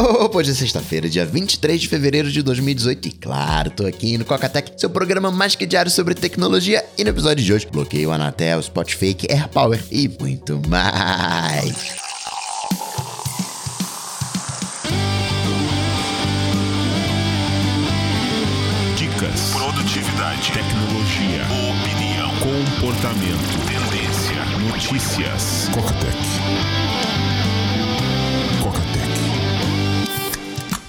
Hoje é sexta-feira, dia 23 de fevereiro de 2018 e claro, tô aqui no Cocatec, seu programa mais que diário sobre tecnologia e no episódio de hoje bloqueio Anatel, Spotify, AirPower e muito mais. Dicas, produtividade, tecnologia, opinião, comportamento, tendência, notícias. Cocatec.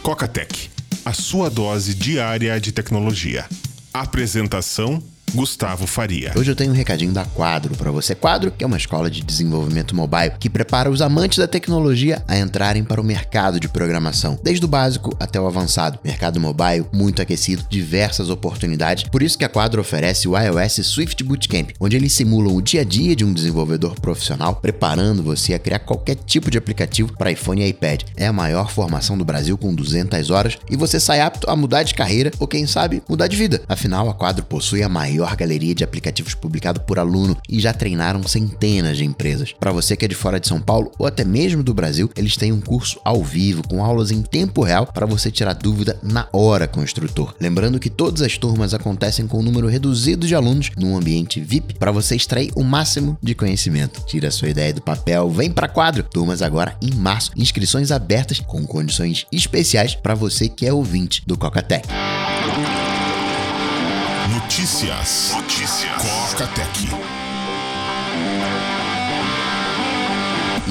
Cocatec, a sua dose diária de tecnologia. Apresentação Gustavo Faria. Hoje eu tenho um recadinho da Quadro para você. Quadro, que é uma escola de desenvolvimento mobile que prepara os amantes da tecnologia a entrarem para o mercado de programação, desde o básico até o avançado. Mercado mobile muito aquecido, diversas oportunidades. Por isso que a Quadro oferece o iOS Swift Bootcamp, onde eles simulam o dia a dia de um desenvolvedor profissional, preparando você a criar qualquer tipo de aplicativo para iPhone e iPad. É a maior formação do Brasil com 200 horas e você sai apto a mudar de carreira ou quem sabe mudar de vida. Afinal, a Quadro possui a maior maior galeria de aplicativos publicado por aluno e já treinaram centenas de empresas. Para você que é de fora de São Paulo ou até mesmo do Brasil, eles têm um curso ao vivo com aulas em tempo real para você tirar dúvida na hora com o instrutor. Lembrando que todas as turmas acontecem com um número reduzido de alunos num ambiente VIP para você extrair o máximo de conhecimento. Tira sua ideia do papel, vem para quadro. Turmas agora em março, inscrições abertas com condições especiais para você que é ouvinte do Cocatec. Notícias. Notícias. Coca-Tech.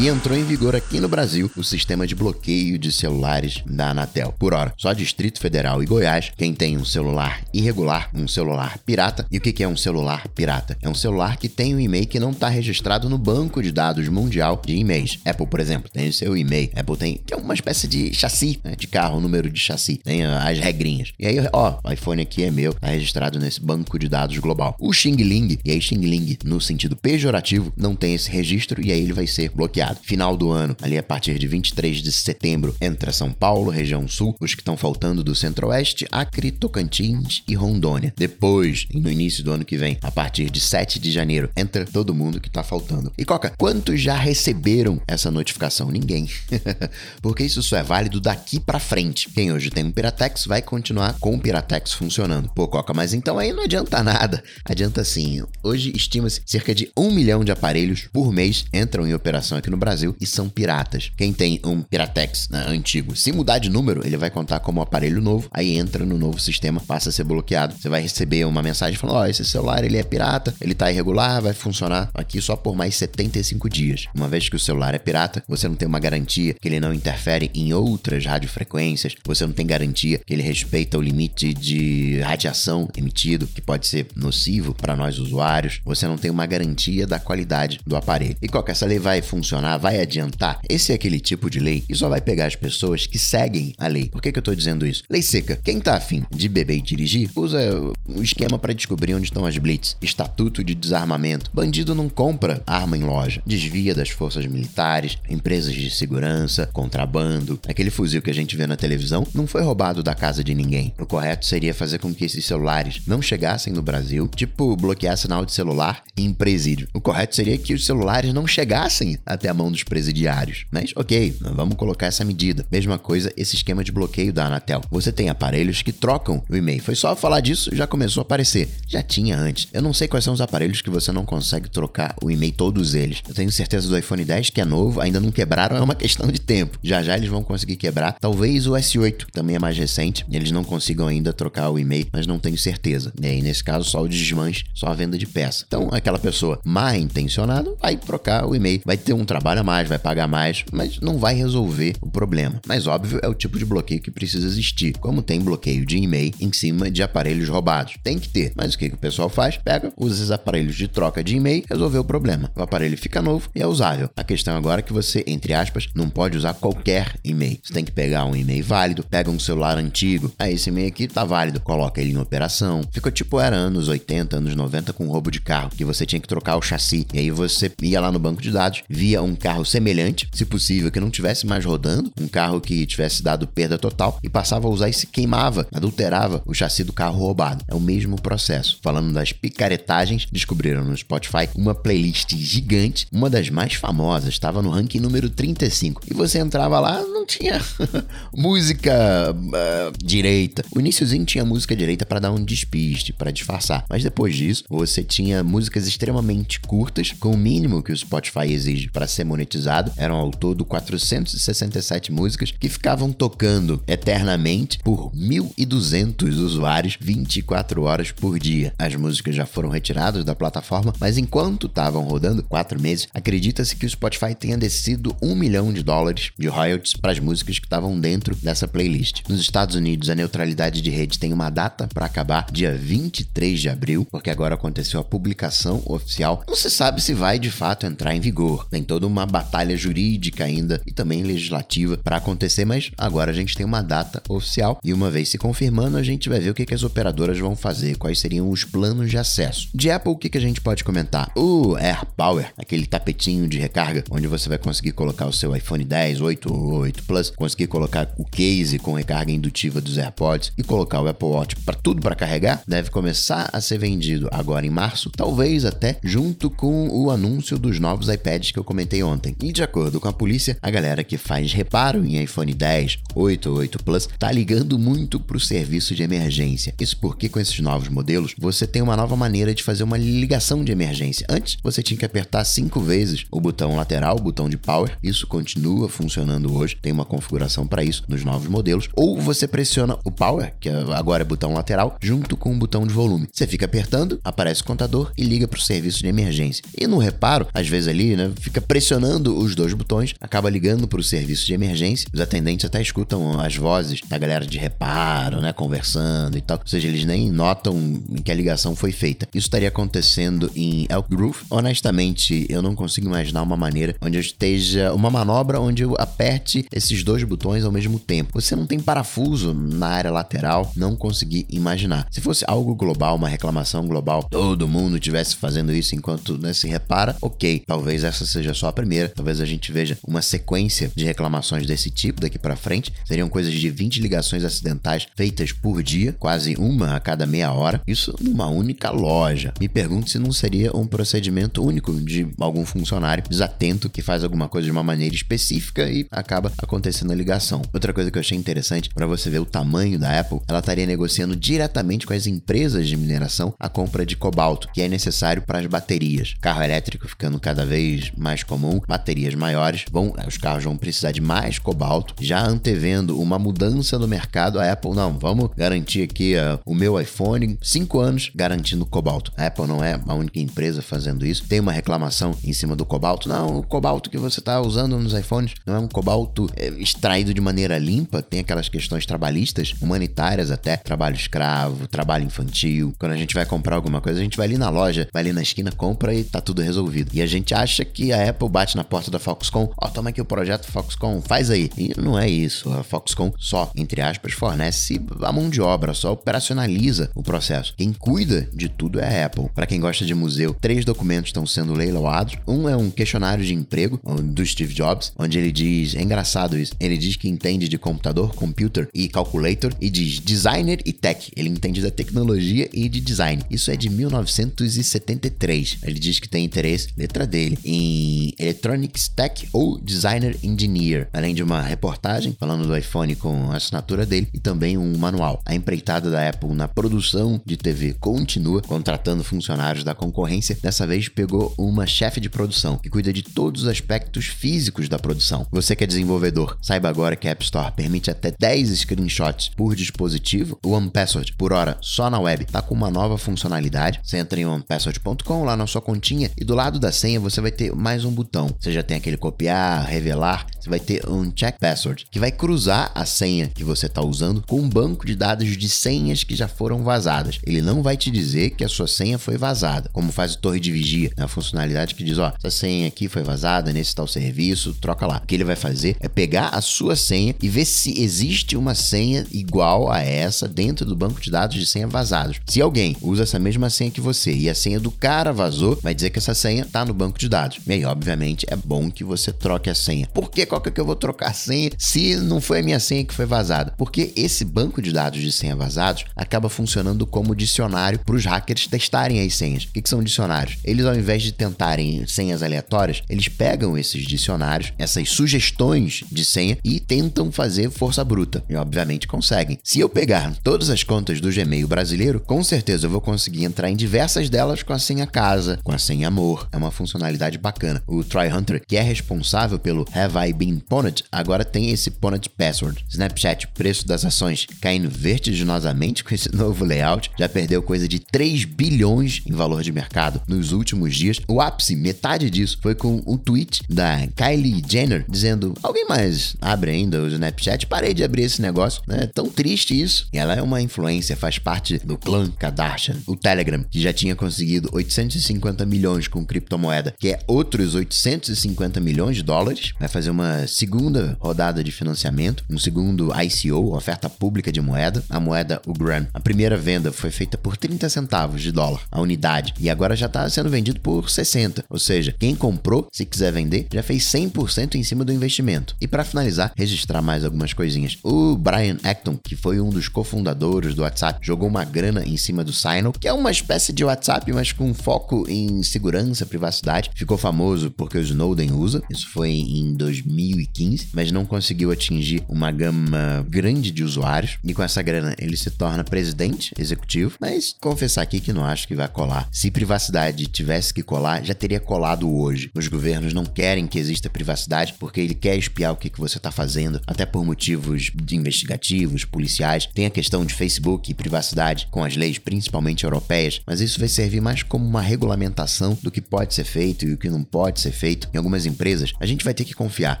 E entrou em vigor aqui no Brasil o sistema de bloqueio de celulares da Anatel. Por hora, só Distrito Federal e Goiás, quem tem um celular irregular, um celular pirata. E o que é um celular pirata? É um celular que tem um e-mail que não está registrado no banco de dados mundial de e-mails. Apple, por exemplo, tem o seu e-mail. Apple tem, tem uma espécie de chassi né, de carro, número de chassi. Tem as regrinhas. E aí, ó, o iPhone aqui é meu, tá registrado nesse banco de dados global. O Xing Ling, e aí Xing Ling no sentido pejorativo, não tem esse registro e aí ele vai ser bloqueado. Final do ano, ali a partir de 23 de setembro, entra São Paulo, região sul, os que estão faltando do centro-oeste, Acre, Tocantins e Rondônia. Depois, no início do ano que vem, a partir de 7 de janeiro, entra todo mundo que tá faltando. E Coca, quantos já receberam essa notificação? Ninguém. Porque isso só é válido daqui para frente. Quem hoje tem um Piratex vai continuar com o Piratex funcionando. Pô, Coca, mas então aí não adianta nada. Adianta sim. Hoje estima-se cerca de um milhão de aparelhos por mês entram em operação aqui no Brasil e são piratas. Quem tem um Piratex né, antigo, se mudar de número, ele vai contar como aparelho novo, aí entra no novo sistema, passa a ser bloqueado. Você vai receber uma mensagem falando: Ó, oh, esse celular ele é pirata, ele tá irregular, vai funcionar aqui só por mais 75 dias. Uma vez que o celular é pirata, você não tem uma garantia que ele não interfere em outras radiofrequências, você não tem garantia que ele respeita o limite de radiação emitido, que pode ser nocivo para nós usuários, você não tem uma garantia da qualidade do aparelho. E qual que essa lei vai funcionar? Vai adiantar? Esse é aquele tipo de lei que só vai pegar as pessoas que seguem a lei. Por que, que eu tô dizendo isso? Lei seca. Quem tá afim de beber e dirigir, usa o esquema para descobrir onde estão as blitz. Estatuto de desarmamento. Bandido não compra arma em loja. Desvia das forças militares, empresas de segurança, contrabando. Aquele fuzil que a gente vê na televisão não foi roubado da casa de ninguém. O correto seria fazer com que esses celulares não chegassem no Brasil, tipo bloquear sinal de celular em presídio. O correto seria que os celulares não chegassem até a mão dos presidiários. Mas ok, vamos colocar essa medida. Mesma coisa esse esquema de bloqueio da Anatel. Você tem aparelhos que trocam o e-mail. Foi só falar disso, já começou a aparecer. Já tinha antes. Eu não sei quais são os aparelhos que você não consegue trocar o e-mail todos eles. Eu tenho certeza do iPhone 10 que é novo, ainda não quebraram, é uma questão de tempo. Já já eles vão conseguir quebrar. Talvez o S8, que também é mais recente, eles não consigam ainda trocar o e-mail, mas não tenho certeza. E aí, nesse caso, só o desmanche, só a venda de peça. Então, aquela pessoa mal intencionada vai trocar o e-mail, vai ter um trabalho a mais vai pagar mais, mas não vai resolver o problema. Mas óbvio, é o tipo de bloqueio que precisa existir, como tem bloqueio de e-mail em cima de aparelhos roubados. Tem que ter. Mas o que, que o pessoal faz? Pega, usa esses aparelhos de troca de e-mail, resolveu o problema. O aparelho fica novo e é usável. A questão agora é que você, entre aspas, não pode usar qualquer e-mail. Você tem que pegar um e-mail válido, pega um celular antigo, aí esse e-mail aqui tá válido, coloca ele em operação. Ficou tipo era anos 80, anos 90 com roubo de carro, que você tinha que trocar o chassi. E aí você ia lá no banco de dados, via um um carro semelhante, se possível que não tivesse mais rodando, um carro que tivesse dado perda total e passava a usar e se queimava, adulterava o chassi do carro roubado. É o mesmo processo. Falando das picaretagens, descobriram no Spotify uma playlist gigante, uma das mais famosas, estava no ranking número 35. E você entrava lá, não tinha música uh, direita. O iníciozinho tinha música direita para dar um despiste, para disfarçar. Mas depois disso, você tinha músicas extremamente curtas, com o mínimo que o Spotify exige para ser monetizado. Eram ao todo 467 músicas que ficavam tocando eternamente por 1.200 usuários 24 horas por dia. As músicas já foram retiradas da plataforma, mas enquanto estavam rodando quatro meses, acredita-se que o Spotify tenha descido um milhão de dólares de royalties para as músicas que estavam dentro dessa playlist. Nos Estados Unidos, a neutralidade de rede tem uma data para acabar, dia 23 de abril, porque agora aconteceu a publicação oficial. Não se sabe se vai de fato entrar em vigor. Tem toda uma batalha jurídica ainda e também legislativa para acontecer, mas agora a gente tem uma data oficial e uma vez se confirmando, a gente vai ver o que, que as operadoras vão fazer, quais seriam os planos de acesso. De Apple, o que, que a gente pode comentar? O Air Power, aquele tapetinho de recarga, onde você vai conseguir colocar o seu iPhone 10, 8 ou 8 Plus, conseguir colocar o case com recarga indutiva dos AirPods e colocar o Apple Watch para tudo para carregar, deve começar a ser vendido agora em março, talvez até junto com o anúncio dos novos iPads que eu comentei ontem. E de acordo com a polícia, a galera que faz reparo em iPhone 10, 8 ou 8 Plus tá ligando muito pro serviço de emergência. Isso porque com esses novos modelos, você tem uma nova maneira de fazer uma ligação de emergência. Antes, você tinha que apertar cinco vezes o botão lateral, o botão de power. Isso continua funcionando hoje, tem uma configuração para isso nos novos modelos. Ou você pressiona o power, que agora é botão lateral, junto com o botão de volume. Você fica apertando, aparece o contador e liga para o serviço de emergência. E no reparo, às vezes ali, né, fica pressionando os dois botões, acaba ligando para o serviço de emergência. Os atendentes até escutam as vozes da galera de reparo, né, conversando e tal. Ou seja, eles nem notam que a ligação foi feita. Isso estaria acontecendo em Elk Grove. Honestamente, eu não consigo imaginar uma maneira onde eu esteja uma manobra onde eu aperte esses dois botões ao mesmo tempo. Você não tem parafuso na área lateral, não consegui imaginar. Se fosse algo global, uma reclamação global, todo mundo estivesse fazendo isso enquanto né, se repara, ok. Talvez essa seja só a primeira. Talvez a gente veja uma sequência de reclamações desse tipo daqui para frente. Seriam coisas de 20 ligações acidentais feitas por dia, quase uma a cada meia hora. Isso numa única loja. Me pergunto se não seria um procedimento único de algum funcionário desatento que faz alguma coisa de uma maneira específica e acaba acontecendo a ligação. Outra coisa que eu achei interessante para você ver o tamanho da Apple, ela estaria negociando diretamente com as empresas de mineração a compra de cobalto, que é necessário para as baterias. Carro elétrico ficando cada vez mais comum, baterias maiores, vão, os carros vão precisar de mais cobalto, já antevendo uma mudança no mercado. A Apple não, vamos garantir aqui uh, o meu iPhone, 5 anos garantindo cobalto. A Apple não é a única empresa fazendo isso. Tem uma reclamação em cima do cobalto. Não, o cobalto que você está usando nos iPhones não é um cobalto é, extraído de maneira limpa. Tem aquelas questões trabalhistas, humanitárias até, trabalho escravo, trabalho infantil. Quando a gente vai comprar alguma coisa, a gente vai ali na loja, vai ali na esquina, compra e tá tudo resolvido. E a gente acha que a Apple bate na porta da Foxconn, ó, oh, toma aqui o projeto Foxconn, faz aí. E não é isso. A Foxconn só, entre aspas, fornece a mão de obra, só operacionaliza o processo. Quem cuida de tudo é a Apple. Para quem gosta de museu, três documentos estão sendo leiloados. Um é um questionário de emprego do Steve Jobs, onde ele diz, é engraçado isso, ele diz que entende de computador, computer e calculator e diz designer e tech. Ele entende da tecnologia e de design. Isso é de 1973. Ele diz que tem interesse, letra dele, em electronics tech ou designer engineer, além de uma reportagem falando do iPhone com a assinatura dele e também um manual. A empreitada da Apple na produção de TV continua contratando funcionários da concorrência. Dessa vez pegou uma chefe de produção que cuida de todos os aspectos físicos da produção. Você que é desenvolvedor, saiba agora que a App Store permite até 10 screenshots por dispositivo. O OnePassword, por hora, só na web, tá com uma nova funcionalidade. Você entra em onepassword.com lá na sua continha e do lado da senha você vai ter mais um botão. Você já tem aquele copiar, revelar, você vai ter um check password que vai cruzar a senha que você está usando com um banco de dados de senhas que já foram vazadas. Ele não vai te dizer que a sua senha foi vazada, como faz o Torre de Vigia, né? a funcionalidade que diz, ó, essa senha aqui foi vazada nesse tal serviço, troca lá. O que ele vai fazer é pegar a sua senha e ver se existe uma senha igual a essa dentro do banco de dados de senha vazados. Se alguém usa essa mesma senha que você e a senha do cara vazou, vai dizer que essa senha está no banco de dados. E aí, obviamente, obviamente é bom que você troque a senha. Por que qual que, é que eu vou trocar a senha se não foi a minha senha que foi vazada? Porque esse banco de dados de senha vazados acaba funcionando como dicionário para os hackers testarem as senhas. O que, que são dicionários? Eles, ao invés de tentarem senhas aleatórias, eles pegam esses dicionários, essas sugestões de senha e tentam fazer força bruta. E obviamente conseguem. Se eu pegar todas as contas do Gmail brasileiro, com certeza eu vou conseguir entrar em diversas delas com a senha casa, com a senha amor. É uma funcionalidade bacana. O TryHunter, que é responsável pelo Have I Been Pwned, agora tem esse Pwned Password. Snapchat, preço das ações caindo vertiginosamente com esse novo layout, já perdeu coisa de 3 bilhões em valor de mercado nos últimos dias. O ápice, metade disso, foi com um tweet da Kylie Jenner dizendo: Alguém mais abre ainda o Snapchat? Parei de abrir esse negócio? É tão triste isso. Ela é uma influência, faz parte do clã Kardashian. O Telegram, que já tinha conseguido 850 milhões com criptomoeda, que é outros 850 milhões de dólares, vai fazer uma segunda rodada de financiamento, um segundo ICO, oferta pública de moeda, a moeda o Gram. A primeira venda foi feita por 30 centavos de dólar a unidade e agora já está sendo vendido por 60. Ou seja, quem comprou, se quiser vender, já fez 100% em cima do investimento. E para finalizar, registrar mais algumas coisinhas. O Brian Acton, que foi um dos cofundadores do WhatsApp, jogou uma grana em cima do Signal, que é uma espécie de WhatsApp, mas com foco em segurança, privacidade. Ficou famoso porque o Snowden usa. Isso foi em 2015, mas não conseguiu atingir uma gama grande de usuários. E com essa grana, ele se torna presidente executivo. Mas confessar aqui que não acho que vai colar. Se privacidade tivesse que colar, já teria colado hoje. Os governos não querem que exista privacidade porque ele quer espiar o que, que você está fazendo, até por motivos investigativos, policiais. Tem a questão de Facebook e privacidade com as leis, principalmente europeias, mas isso vai servir mais como uma regulamentação do que pode ser feito e o que não pode ser feito. Em algumas empresas, a gente vai ter que confiar.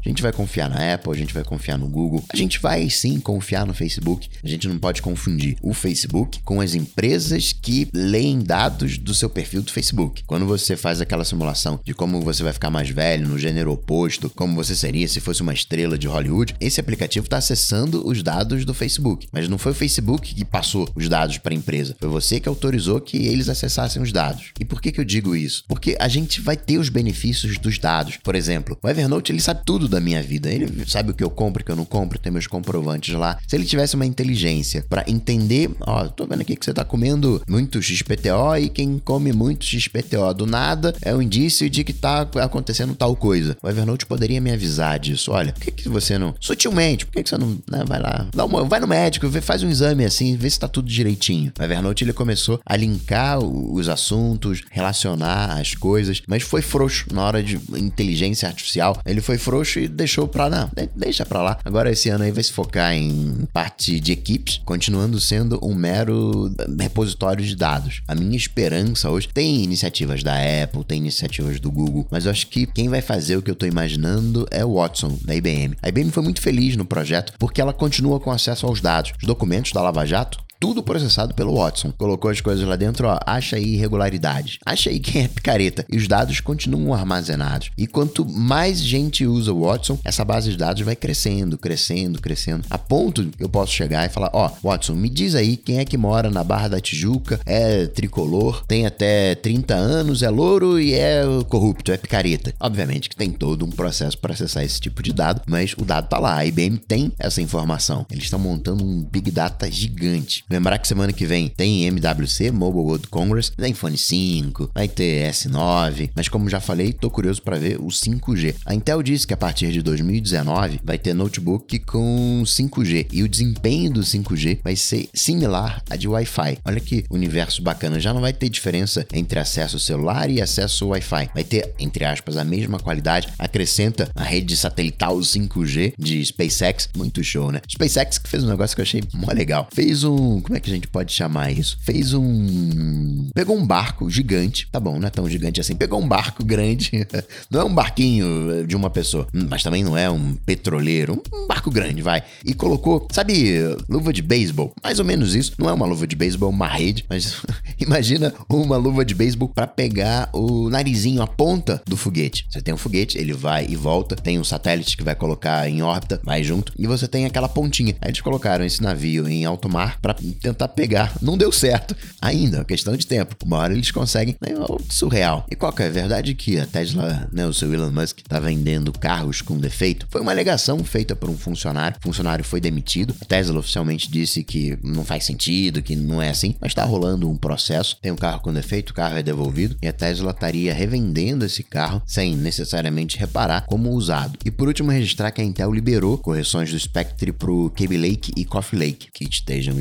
A gente vai confiar na Apple, a gente vai confiar no Google, a gente vai sim confiar no Facebook. A gente não pode confundir o Facebook com as empresas que leem dados do seu perfil do Facebook. Quando você faz aquela simulação de como você vai ficar mais velho, no gênero oposto, como você seria se fosse uma estrela de Hollywood, esse aplicativo está acessando os dados do Facebook. Mas não foi o Facebook que passou os dados para a empresa, foi você que autorizou que eles acessassem os dados. E por que, que eu digo isso? Porque a gente vai ter os benefícios dos dados. Por exemplo, o Evernote ele sabe tudo da minha vida. Ele sabe o que eu compro, o que eu não compro, tem meus comprovantes lá. Se ele tivesse uma inteligência para entender, ó, tô vendo aqui que você tá comendo muito XPTO e quem come muito XPTO do nada é um indício de que tá acontecendo tal coisa. O Evernote poderia me avisar disso. Olha, por que, que você não. Sutilmente, por que, que você não né, vai lá? Dá uma, vai no médico, vê, faz um exame assim, vê se tá tudo direitinho. O Evernote ele começou a linkar os assuntos, relacionar as coisas, mas foi frouxo na hora de inteligência artificial. Ele foi frouxo e deixou pra não, deixa pra lá. Agora esse ano aí vai se focar em parte de equipes, continuando sendo um mero repositório de dados. A minha esperança hoje tem iniciativas da Apple, tem iniciativas do Google, mas eu acho que quem vai fazer o que eu tô imaginando é o Watson, da IBM. A IBM foi muito feliz no projeto porque ela continua com acesso aos dados. Os documentos da Lava Jato tudo processado pelo Watson. Colocou as coisas lá dentro, ó, acha aí irregularidades, acha aí quem é picareta. E os dados continuam armazenados. E quanto mais gente usa o Watson, essa base de dados vai crescendo, crescendo, crescendo. A ponto que eu posso chegar e falar, ó, Watson, me diz aí quem é que mora na Barra da Tijuca, é tricolor, tem até 30 anos, é louro e é corrupto, é picareta. Obviamente que tem todo um processo para acessar esse tipo de dado, mas o dado tá lá. A IBM tem essa informação. Eles estão montando um Big Data gigante. Lembrar que semana que vem tem MWC, Mobile World Congress, tem iPhone 5, vai ter S9, mas como já falei, tô curioso para ver o 5G. A Intel disse que a partir de 2019 vai ter notebook com 5G e o desempenho do 5G vai ser similar a de Wi-Fi. Olha que universo bacana, já não vai ter diferença entre acesso celular e acesso Wi-Fi. Vai ter, entre aspas, a mesma qualidade. Acrescenta a rede satelital 5G de SpaceX, muito show, né? SpaceX que fez um negócio que eu achei mó legal. Fez um como é que a gente pode chamar isso? Fez um. Pegou um barco gigante, tá bom, não é tão gigante assim. Pegou um barco grande, não é um barquinho de uma pessoa, mas também não é um petroleiro, um barco grande, vai. E colocou, sabe, luva de beisebol? Mais ou menos isso. Não é uma luva de beisebol, uma rede, mas imagina uma luva de beisebol para pegar o narizinho, a ponta do foguete. Você tem um foguete, ele vai e volta, tem um satélite que vai colocar em órbita, vai junto, e você tem aquela pontinha. Aí eles colocaram esse navio em alto mar para tentar pegar. Não deu certo ainda, questão de tempo. Uma hora eles conseguem? É surreal. E qual que é a verdade que a Tesla, né, o seu Elon Musk, tá vendendo carros com defeito? Foi uma alegação feita por um funcionário. O funcionário foi demitido. A Tesla oficialmente disse que não faz sentido, que não é assim, mas tá rolando um processo. Tem um carro com defeito, o carro é devolvido e a Tesla estaria revendendo esse carro sem necessariamente reparar como usado. E por último, registrar que a Intel liberou correções do Spectre pro Kaby Lake e Coffee Lake, que estejam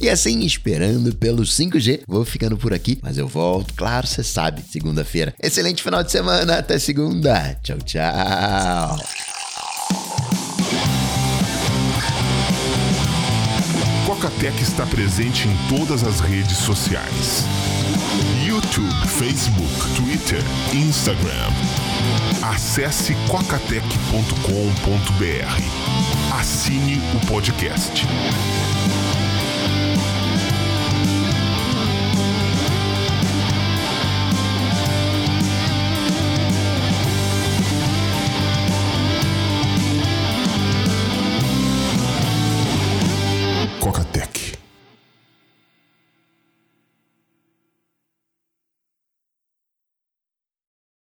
E assim, esperando pelo 5G, vou ficando por aqui, mas eu volto, claro, você sabe, segunda-feira. Excelente final de semana, até segunda. Tchau, tchau. Cocatec está presente em todas as redes sociais. YouTube, Facebook, Twitter, Instagram. Acesse cocatec.com.br. Assine o podcast.